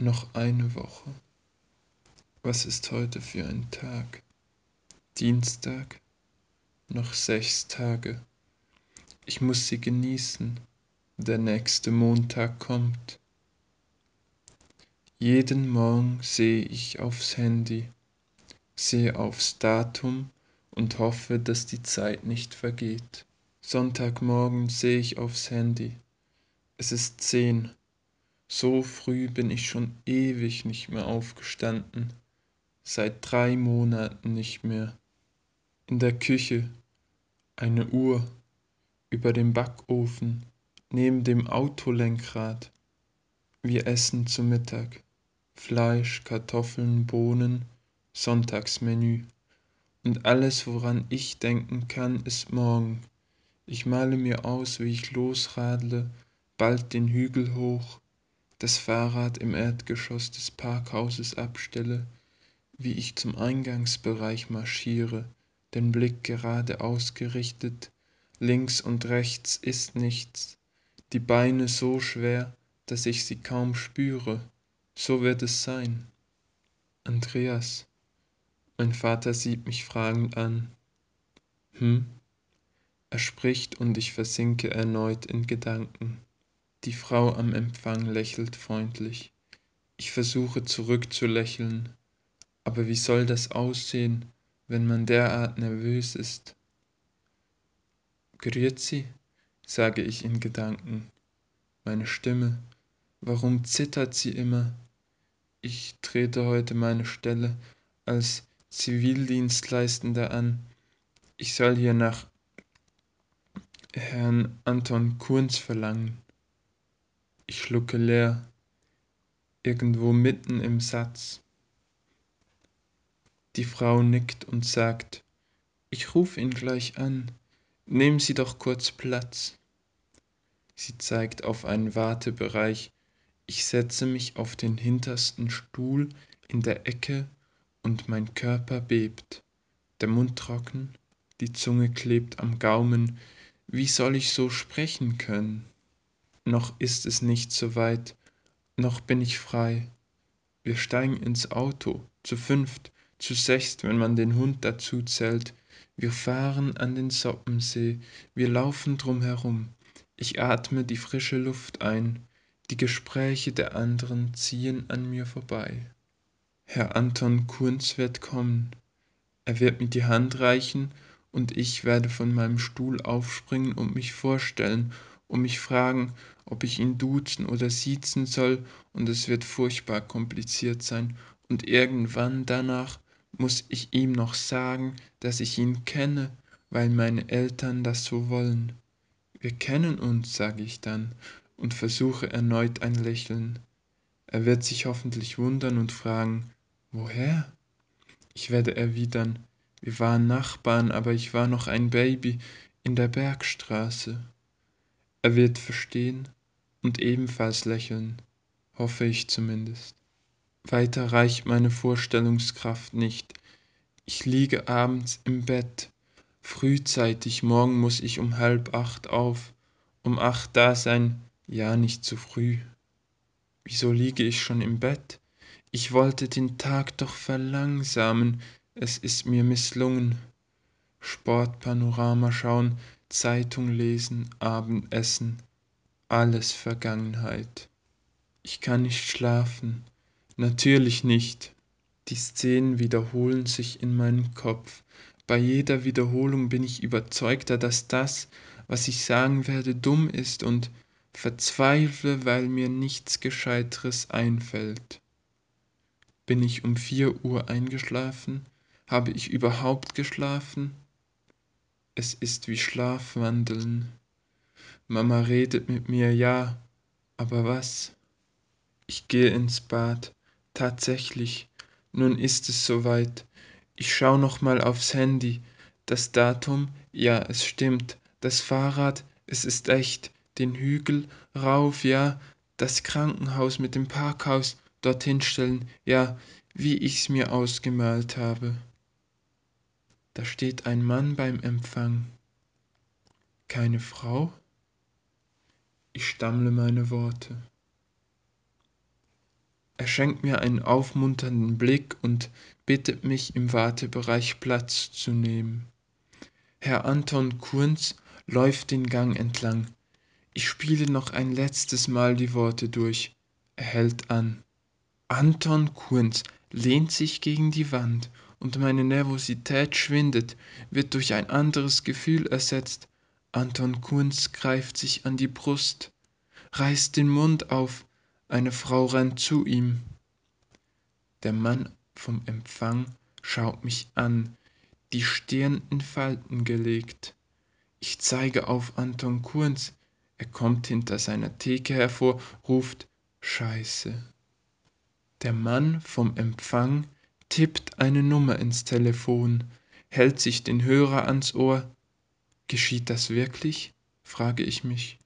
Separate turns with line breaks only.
Noch eine Woche. Was ist heute für ein Tag? Dienstag? Noch sechs Tage. Ich muss sie genießen. Der nächste Montag kommt. Jeden Morgen sehe ich aufs Handy, sehe aufs Datum und hoffe, dass die Zeit nicht vergeht. Sonntagmorgen sehe ich aufs Handy. Es ist zehn. So früh bin ich schon ewig nicht mehr aufgestanden, seit drei Monaten nicht mehr. In der Küche eine Uhr, über dem Backofen, neben dem Autolenkrad. Wir essen zu Mittag. Fleisch, Kartoffeln, Bohnen, Sonntagsmenü. Und alles, woran ich denken kann, ist morgen. Ich male mir aus, wie ich losradle, bald den Hügel hoch, das Fahrrad im Erdgeschoss des Parkhauses abstelle, wie ich zum Eingangsbereich marschiere, den Blick gerade ausgerichtet, links und rechts ist nichts, die Beine so schwer, dass ich sie kaum spüre, so wird es sein. Andreas, mein Vater sieht mich fragend an. Hm? Er spricht und ich versinke erneut in Gedanken. Die Frau am Empfang lächelt freundlich. Ich versuche zurückzulächeln, aber wie soll das aussehen, wenn man derart nervös ist? Grüezi, sage ich in Gedanken. Meine Stimme, warum zittert sie immer? Ich trete heute meine Stelle als Zivildienstleistender an. Ich soll hier nach Herrn Anton Kunz verlangen. Ich schlucke leer, irgendwo mitten im Satz. Die Frau nickt und sagt, ich rufe ihn gleich an, nehmen Sie doch kurz Platz. Sie zeigt auf einen Wartebereich, ich setze mich auf den hintersten Stuhl in der Ecke und mein Körper bebt, der Mund trocken, die Zunge klebt am Gaumen, wie soll ich so sprechen können? Noch ist es nicht so weit, noch bin ich frei. Wir steigen ins Auto, zu fünft, zu sechst, wenn man den Hund dazu zählt. Wir fahren an den Soppensee, wir laufen drum herum. Ich atme die frische Luft ein, die Gespräche der anderen ziehen an mir vorbei. Herr Anton Kunz wird kommen. Er wird mir die Hand reichen und ich werde von meinem Stuhl aufspringen und mich vorstellen und mich fragen, ob ich ihn duzen oder siezen soll und es wird furchtbar kompliziert sein und irgendwann danach muss ich ihm noch sagen, dass ich ihn kenne, weil meine Eltern das so wollen. Wir kennen uns, sage ich dann, und versuche erneut ein Lächeln. Er wird sich hoffentlich wundern und fragen, woher? Ich werde erwidern, wir waren Nachbarn, aber ich war noch ein Baby in der Bergstraße. Er wird verstehen und ebenfalls lächeln, hoffe ich zumindest. Weiter reicht meine Vorstellungskraft nicht. Ich liege abends im Bett, frühzeitig, morgen muss ich um halb acht auf, um acht da sein, ja, nicht zu früh. Wieso liege ich schon im Bett? Ich wollte den Tag doch verlangsamen, es ist mir misslungen. Sportpanorama schauen, Zeitung lesen, Abendessen, alles Vergangenheit. Ich kann nicht schlafen, natürlich nicht. Die Szenen wiederholen sich in meinem Kopf. Bei jeder Wiederholung bin ich überzeugter, dass das, was ich sagen werde, dumm ist und verzweifle, weil mir nichts Gescheiteres einfällt. Bin ich um vier Uhr eingeschlafen? Habe ich überhaupt geschlafen? Es ist wie Schlafwandeln. Mama redet mit mir, ja, aber was? Ich gehe ins Bad. Tatsächlich, nun ist es soweit. Ich schau noch mal aufs Handy. Das Datum, ja, es stimmt. Das Fahrrad, es ist echt den Hügel rauf, ja, das Krankenhaus mit dem Parkhaus dorthin stellen, ja, wie ich's mir ausgemalt habe. Da steht ein Mann beim Empfang. Keine Frau? Ich stammle meine Worte. Er schenkt mir einen aufmunternden Blick und bittet mich, im Wartebereich Platz zu nehmen. Herr Anton Kunz läuft den Gang entlang. Ich spiele noch ein letztes Mal die Worte durch. Er hält an. Anton Kunz lehnt sich gegen die Wand und meine Nervosität schwindet, wird durch ein anderes Gefühl ersetzt. Anton Kunz greift sich an die Brust, reißt den Mund auf, eine Frau rennt zu ihm. Der Mann vom Empfang schaut mich an, die Stirn in Falten gelegt. Ich zeige auf Anton Kunz. Er kommt hinter seiner Theke hervor, ruft Scheiße. Der Mann vom Empfang tippt eine Nummer ins Telefon, hält sich den Hörer ans Ohr. Geschieht das wirklich? frage ich mich.